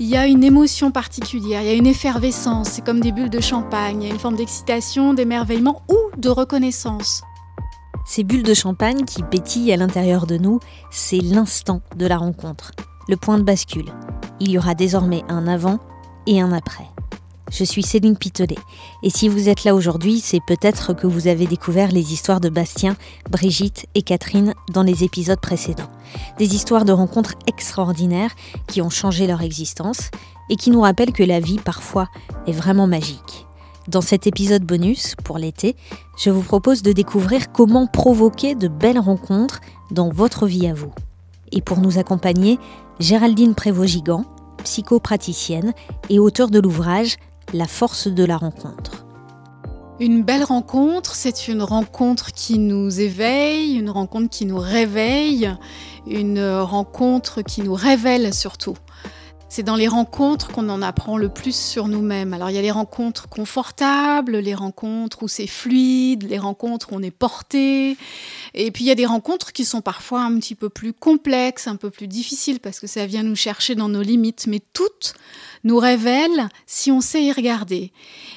il y a une émotion particulière, il y a une effervescence, c'est comme des bulles de champagne, il y a une forme d'excitation, d'émerveillement ou de reconnaissance. Ces bulles de champagne qui pétillent à l'intérieur de nous, c'est l'instant de la rencontre, le point de bascule. Il y aura désormais un avant et un après. Je suis Céline Pitolet et si vous êtes là aujourd'hui, c'est peut-être que vous avez découvert les histoires de Bastien, Brigitte et Catherine dans les épisodes précédents. Des histoires de rencontres extraordinaires qui ont changé leur existence et qui nous rappellent que la vie parfois est vraiment magique. Dans cet épisode bonus pour l'été, je vous propose de découvrir comment provoquer de belles rencontres dans votre vie à vous. Et pour nous accompagner, Géraldine Prévost-Gigant, psychopraticienne et auteure de l'ouvrage La force de la rencontre. Une belle rencontre, c'est une rencontre qui nous éveille, une rencontre qui nous réveille, une rencontre qui nous révèle surtout. C'est dans les rencontres qu'on en apprend le plus sur nous-mêmes. Alors il y a les rencontres confortables, les rencontres où c'est fluide, les rencontres où on est porté. Et puis il y a des rencontres qui sont parfois un petit peu plus complexes, un peu plus difficiles parce que ça vient nous chercher dans nos limites. Mais toutes nous révèlent si on sait y regarder.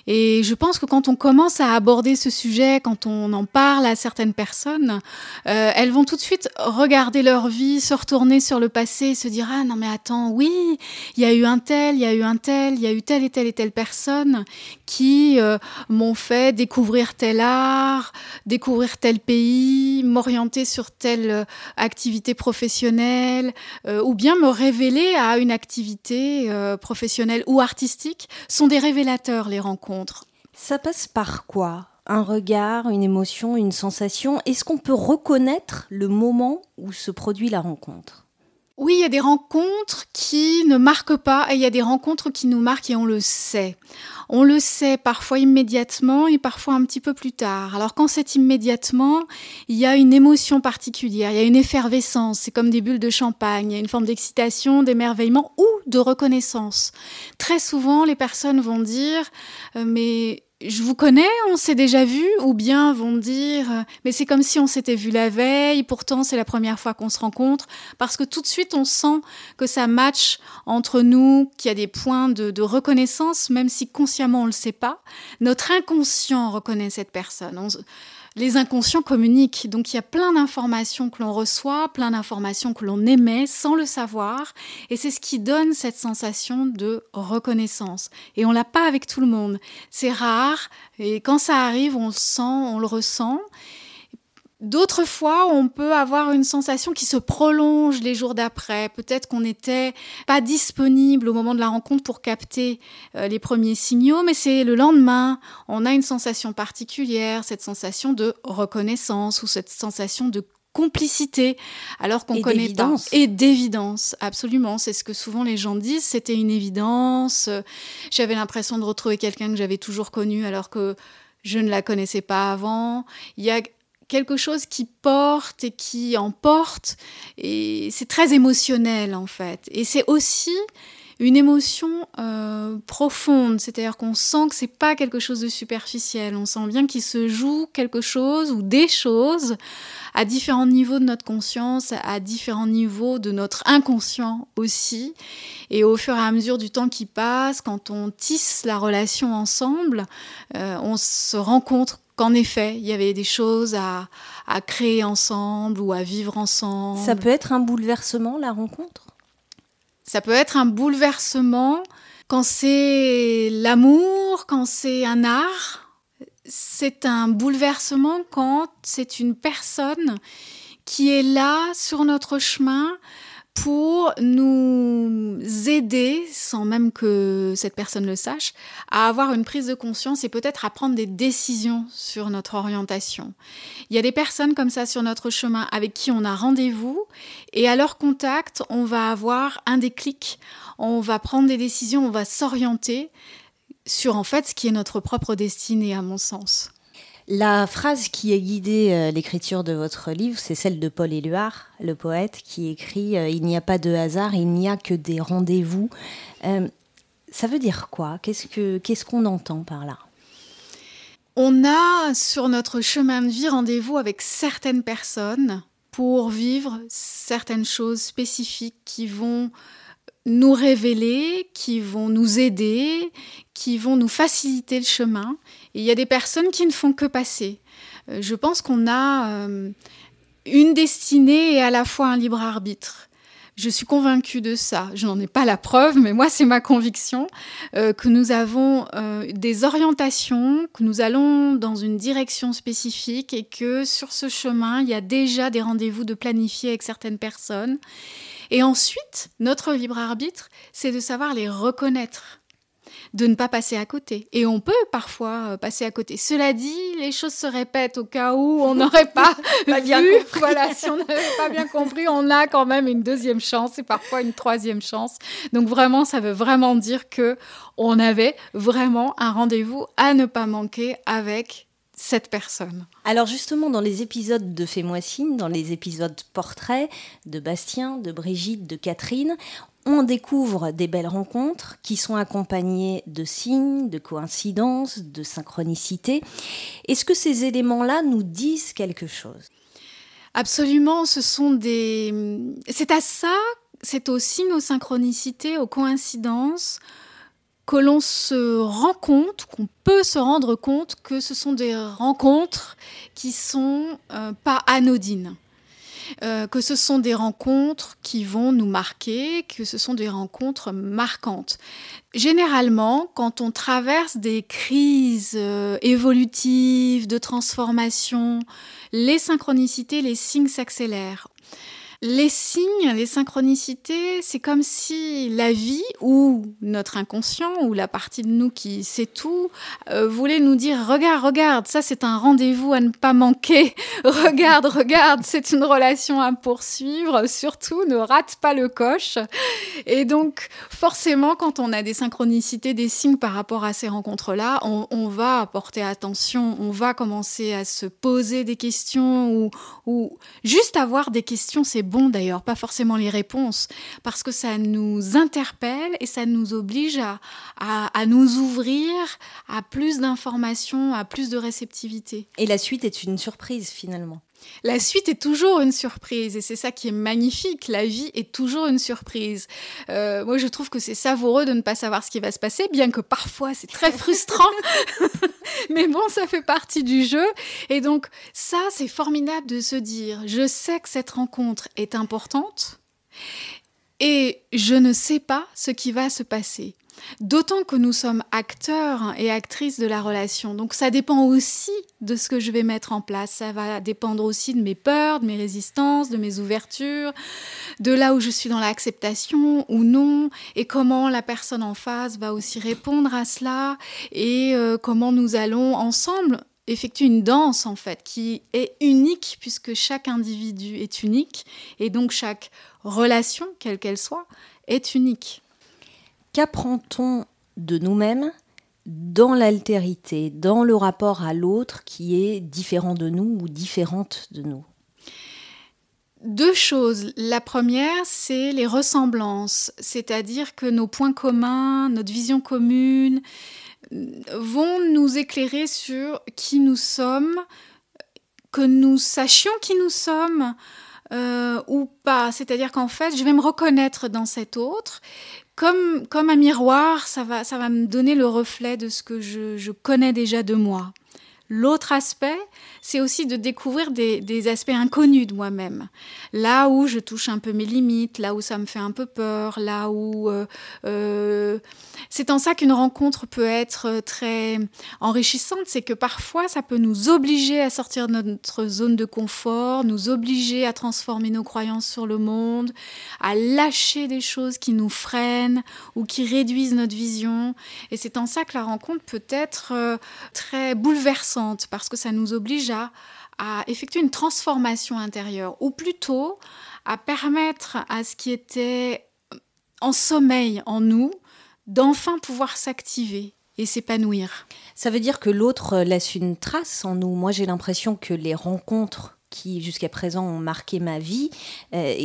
Et je pense que quand on commence à aborder ce sujet, quand on en parle à certaines personnes, euh, elles vont tout de suite regarder leur vie, se retourner sur le passé se dire ah non mais attends oui il y a eu un tel, il y a eu un tel, il y a eu telle et telle et telle personne qui euh, m'ont fait découvrir tel art, découvrir tel pays, m'orienter sur telle euh, activité professionnelle, euh, ou bien me révéler à une activité professionnelle ou artistique, sont des révélateurs, les rencontres. Ça passe par quoi? Un regard, une émotion, une sensation? Est-ce qu'on peut reconnaître le moment où se produit la rencontre? Oui, il y a des rencontres qui ne marquent pas et il y a des rencontres qui nous marquent et on le sait. On le sait parfois immédiatement et parfois un petit peu plus tard. Alors quand c'est immédiatement, il y a une émotion particulière, il y a une effervescence, c'est comme des bulles de champagne, il y a une forme d'excitation, d'émerveillement ou de reconnaissance. Très souvent, les personnes vont dire euh, mais je vous connais, on s'est déjà vu, ou bien vont dire, euh, mais c'est comme si on s'était vu la veille, pourtant c'est la première fois qu'on se rencontre, parce que tout de suite on sent que ça match entre nous, qu'il y a des points de, de, reconnaissance, même si consciemment on le sait pas. Notre inconscient reconnaît cette personne. On, les inconscients communiquent. Donc il y a plein d'informations que l'on reçoit, plein d'informations que l'on émet sans le savoir. Et c'est ce qui donne cette sensation de reconnaissance. Et on l'a pas avec tout le monde. C'est rare. Et quand ça arrive, on le sent, on le ressent. D'autres fois, on peut avoir une sensation qui se prolonge les jours d'après. Peut-être qu'on n'était pas disponible au moment de la rencontre pour capter euh, les premiers signaux, mais c'est le lendemain. On a une sensation particulière, cette sensation de reconnaissance ou cette sensation de complicité alors qu'on connaît pas. et d'évidence absolument. C'est ce que souvent les gens disent. C'était une évidence. J'avais l'impression de retrouver quelqu'un que j'avais toujours connu alors que je ne la connaissais pas avant. Il y a quelque chose qui porte et qui emporte. Et c'est très émotionnel en fait. Et c'est aussi une émotion euh, profonde, c'est-à-dire qu'on sent que c'est pas quelque chose de superficiel, on sent bien qu'il se joue quelque chose ou des choses à différents niveaux de notre conscience, à différents niveaux de notre inconscient aussi. Et au fur et à mesure du temps qui passe, quand on tisse la relation ensemble, euh, on se rencontre qu'en effet, il y avait des choses à, créer ensemble ou à vivre ensemble. Ça peut être un bouleversement, la rencontre? Ça peut être un bouleversement quand c'est l'amour, quand c'est un art. C'est un bouleversement quand c'est une personne qui est là sur notre chemin pour nous aider, sans même que cette personne le sache, à avoir une prise de conscience et peut-être à prendre des décisions sur notre orientation. Il y a des personnes comme ça sur notre chemin avec qui on a rendez-vous et à leur contact, on va avoir un déclic, on va prendre des décisions, on va s'orienter sur en fait ce qui est notre propre destinée à mon sens. La phrase qui a guidé euh, l'écriture de votre livre, c'est celle de Paul Éluard, le poète, qui écrit euh, Il n'y a pas de hasard, il n'y a que des rendez-vous. Euh, ça veut dire quoi? Qu'est-ce qu'on entend par là? On a sur notre chemin de vie rendez-vous avec certaines personnes pour vivre certaines choses spécifiques qui vont nous révéler, qui vont nous aider, qui vont nous faciliter le chemin. Il y a des personnes qui ne font que passer. Euh, je pense qu'on a euh, une destinée et à la fois un libre arbitre. Je suis convaincue de ça. Je n'en ai pas la preuve, mais moi, c'est ma conviction euh, que nous avons des orientations, que nous allons dans une direction spécifique et que sur ce chemin, il y a déjà des rendez-vous de planifier avec certaines personnes. Et ensuite, notre libre arbitre, c'est de savoir les reconnaître de ne pas passer à côté. Et on peut parfois euh, passer à côté. Cela dit, les choses se répètent au cas où on n'aurait pas, bien compris. Voilà, si on n'avait pas bien compris, on a quand même une deuxième chance et parfois une troisième chance. Donc vraiment, ça veut vraiment dire que on avait vraiment un rendez-vous à ne pas manquer avec cette personne. Alors justement, dans les épisodes de Fais-moi signe, dans les épisodes portraits de Bastien, de Brigitte, de Catherine, on découvre des belles rencontres qui sont accompagnées de signes, de coïncidences, de synchronicité. Est-ce que ces éléments-là nous disent quelque chose? Absolument, ce sont des... C'est à ça, c'est aux signes, aux synchronicités, aux coïncidences que l'on se rend compte, qu'on peut se rendre compte que ce sont des rencontres qui sont euh, pas anodines. Euh, que ce sont des rencontres qui vont nous marquer, que ce sont des rencontres marquantes. Généralement, quand on traverse des crises euh, évolutives, de transformation, les synchronicités, les signes s'accélèrent. Les signes, les synchronicités, c'est comme si la vie ou notre inconscient ou la partie de nous qui sait tout euh, voulait nous dire regarde, regarde, ça c'est un rendez-vous à ne pas manquer. regarde, regarde, c'est une relation à poursuivre. Surtout, ne rate pas le coche. Et donc, forcément, quand on a des synchronicités, des signes par rapport à ces rencontres-là, on, va porter attention, on va commencer à se poser des questions ou, ou juste avoir des questions, c'est bon d'ailleurs, pas forcément les réponses, parce que ça nous interpelle et ça nous oblige à, à, nous ouvrir à plus d'informations, à plus de réceptivité. Et la suite est une surprise finalement. La suite est toujours une surprise et c'est ça qui est magnifique. La vie est toujours une surprise. Euh, moi, je trouve que c'est savoureux de ne pas savoir ce qui va se passer, bien que parfois c'est très frustrant. Mais bon, ça fait partie du jeu. Et donc, ça, c'est formidable de se dire, je sais que cette rencontre est importante et je ne sais pas ce qui va se passer. D'autant que nous sommes acteurs et actrices de la relation. Donc ça dépend aussi de ce que je vais mettre en place. Ça va dépendre aussi de mes peurs, de mes résistances, de mes ouvertures, de là où je suis dans l'acceptation ou non, et comment la personne en face va aussi répondre à cela, et euh, comment nous allons ensemble effectuer une danse en fait qui est unique puisque chaque individu est unique et donc chaque relation, quelle qu'elle soit, est unique. Qu'apprend-on de nous-mêmes dans l'altérité, dans le rapport à l'autre qui est différent de nous ou différente de nous? Deux choses. La première, c'est les ressemblances, c'est-à-dire que nos points communs, notre vision commune vont nous éclairer sur qui nous sommes, que nous sachions qui nous sommes euh, ou pas. C'est-à-dire qu'en fait, je vais me reconnaître dans cet autre, comme, comme un miroir, ça va, ça va me donner le reflet de ce que je, je connais déjà de moi. L'autre aspect, c'est aussi de découvrir des, aspects inconnus de moi-même. Là où je touche un peu mes limites, là où ça me fait un peu peur, là où... Euh, euh, c'est en ça qu'une rencontre peut être très enrichissante, c'est que parfois ça peut nous obliger à sortir de notre zone de confort, nous obliger à transformer nos croyances sur le monde, à lâcher des choses qui nous freinent ou qui réduisent notre vision. Et c'est en ça que la rencontre peut être euh, très bouleversante parce que ça nous oblige à, effectuer une transformation intérieure, ou plutôt à permettre à ce qui était en sommeil en nous d'enfin pouvoir s'activer et s'épanouir. Ça veut dire que l'autre laisse une trace en nous. Moi, j'ai l'impression que les rencontres qui jusqu'à présent ont marqué ma vie, euh,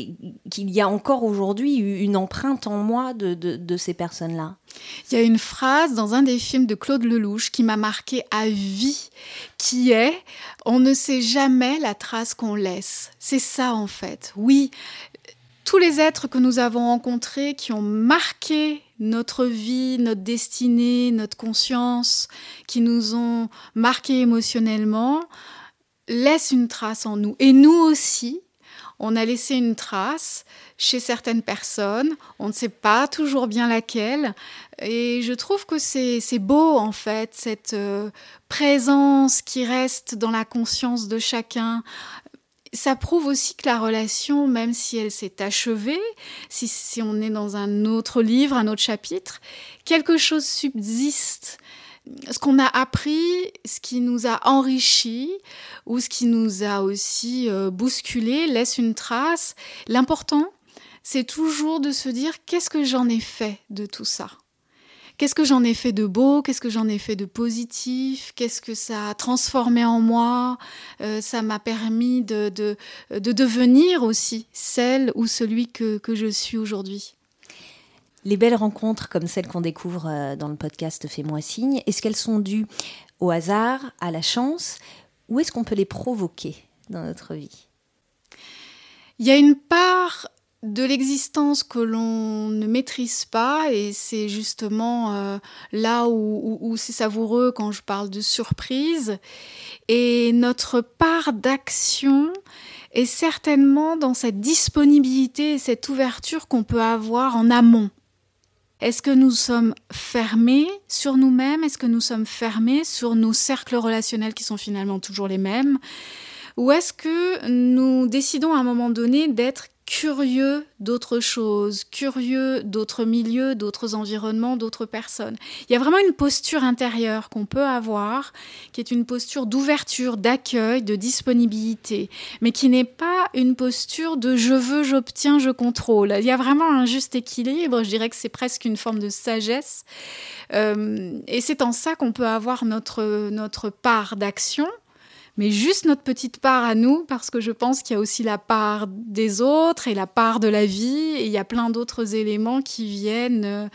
qu'il y a encore aujourd'hui une empreinte en moi de, de, ces personnes-là. Il y a une phrase dans un des films de Claude Lelouch qui m'a marqué à vie, qui est ⁇ On ne sait jamais la trace qu'on laisse ⁇ C'est ça en fait. Oui, tous les êtres que nous avons rencontrés qui ont marqué notre vie, notre destinée, notre conscience, qui nous ont marqués émotionnellement, laissent une trace en nous. Et nous aussi, on a laissé une trace chez certaines personnes, on ne sait pas toujours bien laquelle, et je trouve que c'est beau en fait, cette euh, présence qui reste dans la conscience de chacun. Ça prouve aussi que la relation, même si elle s'est achevée, si on est dans un autre livre, un autre chapitre, quelque chose subsiste ce qu'on a appris, ce qui nous a enrichi ou ce qui nous a aussi euh, bousculé laisse une trace. L'important, c'est toujours de se dire qu'est-ce que j'en ai fait de tout ça? Qu'est-ce que j'en ai fait de beau? Qu'est-ce que j'en ai fait de positif? Qu'est-ce que ça a transformé en moi? Euh, Ça m'a permis de, de, devenir aussi celle ou celui que, que je suis aujourd'hui. Les belles rencontres comme celles qu'on découvre euh, dans le podcast Fais-moi signe, est-ce qu'elles sont dues au hasard, à la chance, ou est-ce qu'on peut les provoquer dans notre vie? Il y a une part de l'existence que l'on ne maîtrise pas, et c'est justement euh, là où, c'est savoureux quand je parle de surprise. Et notre part d'action est certainement dans cette disponibilité et cette ouverture qu'on peut avoir en amont. Est-ce que nous sommes fermés sur nous-mêmes? Est-ce que nous sommes fermés sur nos cercles relationnels qui sont finalement toujours les mêmes? Ou est-ce que nous décidons à un moment donné d'être curieux d'autres choses, curieux d'autres milieux, d'autres environnements, d'autres personnes. Il y a vraiment une posture intérieure qu'on peut avoir, qui est une posture d'ouverture, d'accueil, de disponibilité, mais qui n'est pas une posture de je veux, j'obtiens, je contrôle. Il y a vraiment un juste équilibre, je dirais que c'est presque une forme de sagesse, euh, et c'est en ça qu'on peut avoir notre, notre part d'action mais juste notre petite part à nous, parce que je pense qu'il y a aussi la part des autres et la part de la vie, et il y a plein d'autres éléments qui viennent euh,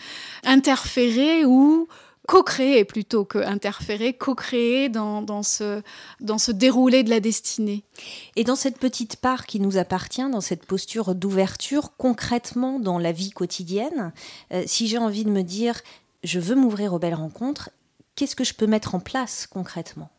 interférer ou co-créer plutôt que interférer, co-créer dans, dans, ce, dans ce déroulé de la destinée. Et dans cette petite part qui nous appartient, dans cette posture d'ouverture, concrètement dans la vie quotidienne, euh, si j'ai envie de me dire, je veux m'ouvrir aux belles rencontres, qu'est-ce que je peux mettre en place concrètement?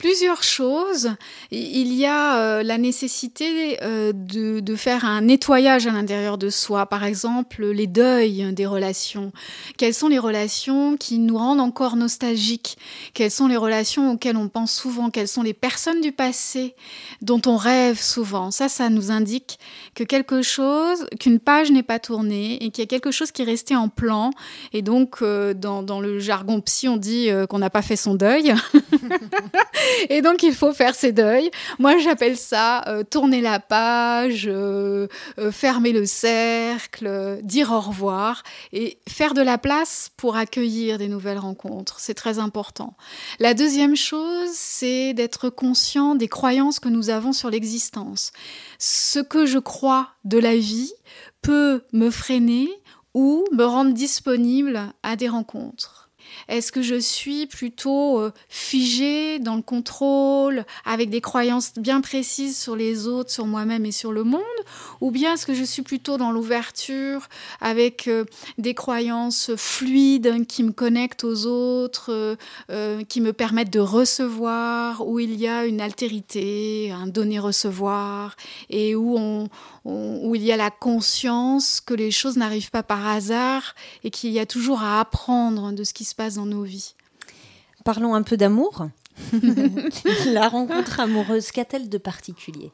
Plusieurs choses. Il y a euh, la nécessité euh, de, faire un nettoyage à l'intérieur de soi. Par exemple, les deuils des relations. Quelles sont les relations qui nous rendent encore nostalgiques? Quelles sont les relations auxquelles on pense souvent? Quelles sont les personnes du passé dont on rêve souvent? Ça, ça nous indique que quelque chose, qu'une page n'est pas tournée et qu'il y a quelque chose qui est resté en plan. Et donc, euh, dans, dans, le jargon psy, on dit qu'on n'a pas fait son deuil. Et donc, il faut faire ses deuils. Moi, j'appelle ça euh, tourner la page, euh, euh, fermer le cercle, dire au revoir et faire de la place pour accueillir des nouvelles rencontres. C'est très important. La deuxième chose, c'est d'être conscient des croyances que nous avons sur l'existence. Ce que je crois de la vie peut me freiner ou me rendre disponible à des rencontres. Est-ce que je suis plutôt euh, figée dans le contrôle, avec des croyances bien précises sur les autres, sur moi-même et sur le monde? Ou bien est-ce que je suis plutôt dans l'ouverture, avec euh, des croyances fluides qui me connectent aux autres, euh, qui me permettent de recevoir, où il y a une altérité, un donner-recevoir, et où, où il y a la conscience que les choses n'arrivent pas par hasard et qu'il y a toujours à apprendre de ce qui se passe dans nos vies. Parlons un peu d'amour. la rencontre amoureuse, qu'a-t-elle de particulier?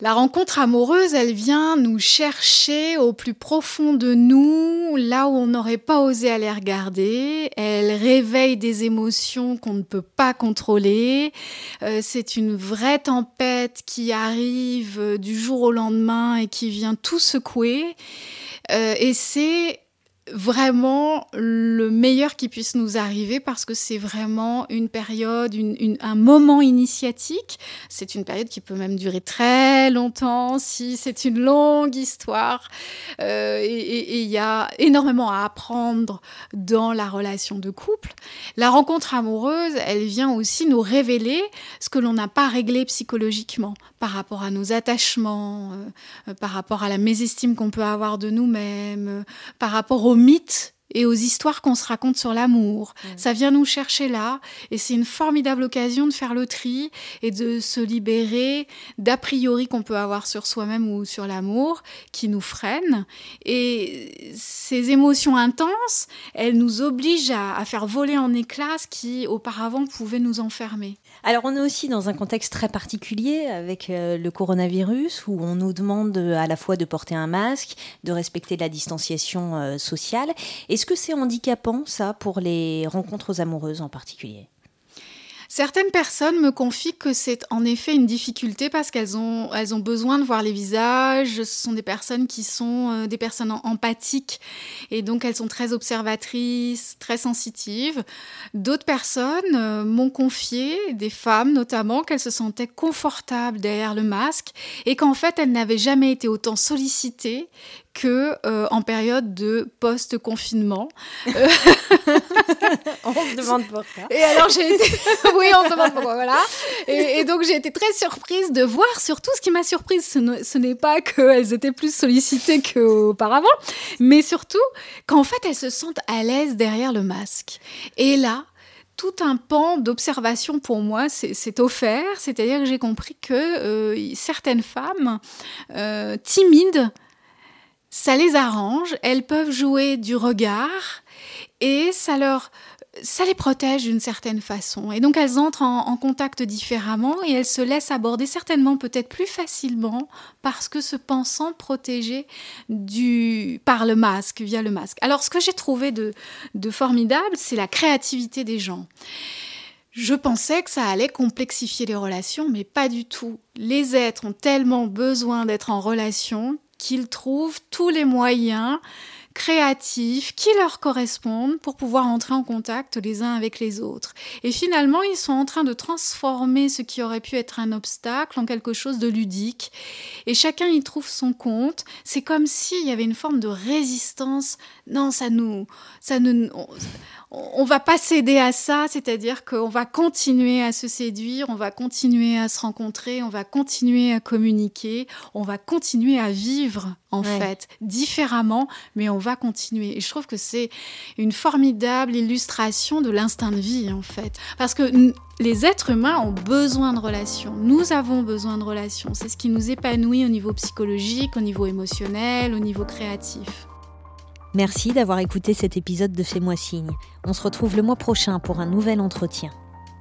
La rencontre amoureuse, elle vient nous chercher au plus profond de nous, là où on n'aurait pas osé aller regarder. Elle réveille des émotions qu'on ne peut pas contrôler. Euh, c'est une vraie tempête qui arrive du jour au lendemain et qui vient tout secouer. Euh, et c'est vraiment le meilleur qui puisse nous arriver parce que c'est vraiment une période, un moment initiatique. C'est une période qui peut même durer très longtemps si c'est une longue histoire. Euh, et il y a énormément à apprendre dans la relation de couple. La rencontre amoureuse, elle vient aussi nous révéler ce que l'on n'a pas réglé psychologiquement. Par rapport à nos attachements, par rapport à la mésestime qu'on peut avoir de nous-mêmes, par rapport aux mythes et aux histoires qu'on se raconte sur l'amour. Mm. Ça vient nous chercher là et c'est une formidable occasion de faire le tri et de se libérer d'a priori qu'on peut avoir sur soi-même ou sur l'amour qui nous freinent. Et ces émotions intenses, elles nous obligent à, faire voler en éclats ce qui auparavant pouvait nous enfermer. Alors on est aussi dans un contexte très particulier avec euh, le coronavirus où on nous demande à la fois de porter un masque, de respecter la distanciation euh, sociale. Est-ce que c'est handicapant ça pour les rencontres amoureuses en particulier? Certaines personnes me confient que c'est en effet une difficulté parce qu'elles ont, elles ont besoin de voir les visages. Ce sont des personnes qui sont euh, des personnes empathiques et donc elles sont très observatrices, très sensitives. D'autres personnes euh, m'ont confié, des femmes notamment, qu'elles se sentaient confortables derrière le masque et qu'en fait elles n'avaient jamais été autant sollicitées que euh, en période de post-confinement. on se demande pourquoi. Et alors j'ai été, oui, on se demande pourquoi, voilà. Et, donc j'ai été très surprise de voir, surtout ce qui m'a surprise, ce n'est pas qu'elles étaient plus sollicitées qu'auparavant, mais surtout qu'en fait elles se sentent à l'aise derrière le masque. Et là, tout un pan d'observation pour moi s'est offert, c'est-à-dire que j'ai compris que euh, certaines femmes euh, timides ça les arrange, elles peuvent jouer du regard et ça leur ça les protège d'une certaine façon. Et donc elles entrent en, contact différemment et elles se laissent aborder certainement peut-être plus facilement parce que se pensant protégées du, par le masque, via le masque. Alors ce que j'ai trouvé de, de formidable, c'est la créativité des gens. Je pensais que ça allait complexifier les relations, mais pas du tout. Les êtres ont tellement besoin d'être en relation qu'ils trouvent tous les moyens créatifs qui leur correspondent pour pouvoir entrer en contact les uns avec les autres. Et finalement, ils sont en train de transformer ce qui aurait pu être un obstacle en quelque chose de ludique. Et chacun y trouve son compte. C'est comme s'il y avait une forme de résistance. Non, ça nous, ça nous, on va pas céder à ça, c'est-à-dire qu'on va continuer à se séduire, on va continuer à se rencontrer, on va continuer à communiquer, on va continuer à vivre en fait différemment, mais on va continuer. Et je trouve que c'est une formidable illustration de l'instinct de vie en fait, parce que les êtres humains ont besoin de relations. Nous avons besoin de relations. C'est ce qui nous épanouit au niveau psychologique, au niveau émotionnel, au niveau créatif. Merci d'avoir écouté cet épisode de Fais-moi signe. On se retrouve le mois prochain pour un nouvel entretien.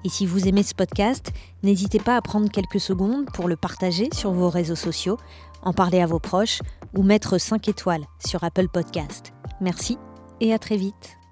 Et si vous aimez ce podcast, n'hésitez pas à prendre quelques secondes pour le partager sur vos réseaux sociaux, en parler à vos proches ou mettre 5 étoiles sur Apple Podcast. Merci et à très vite.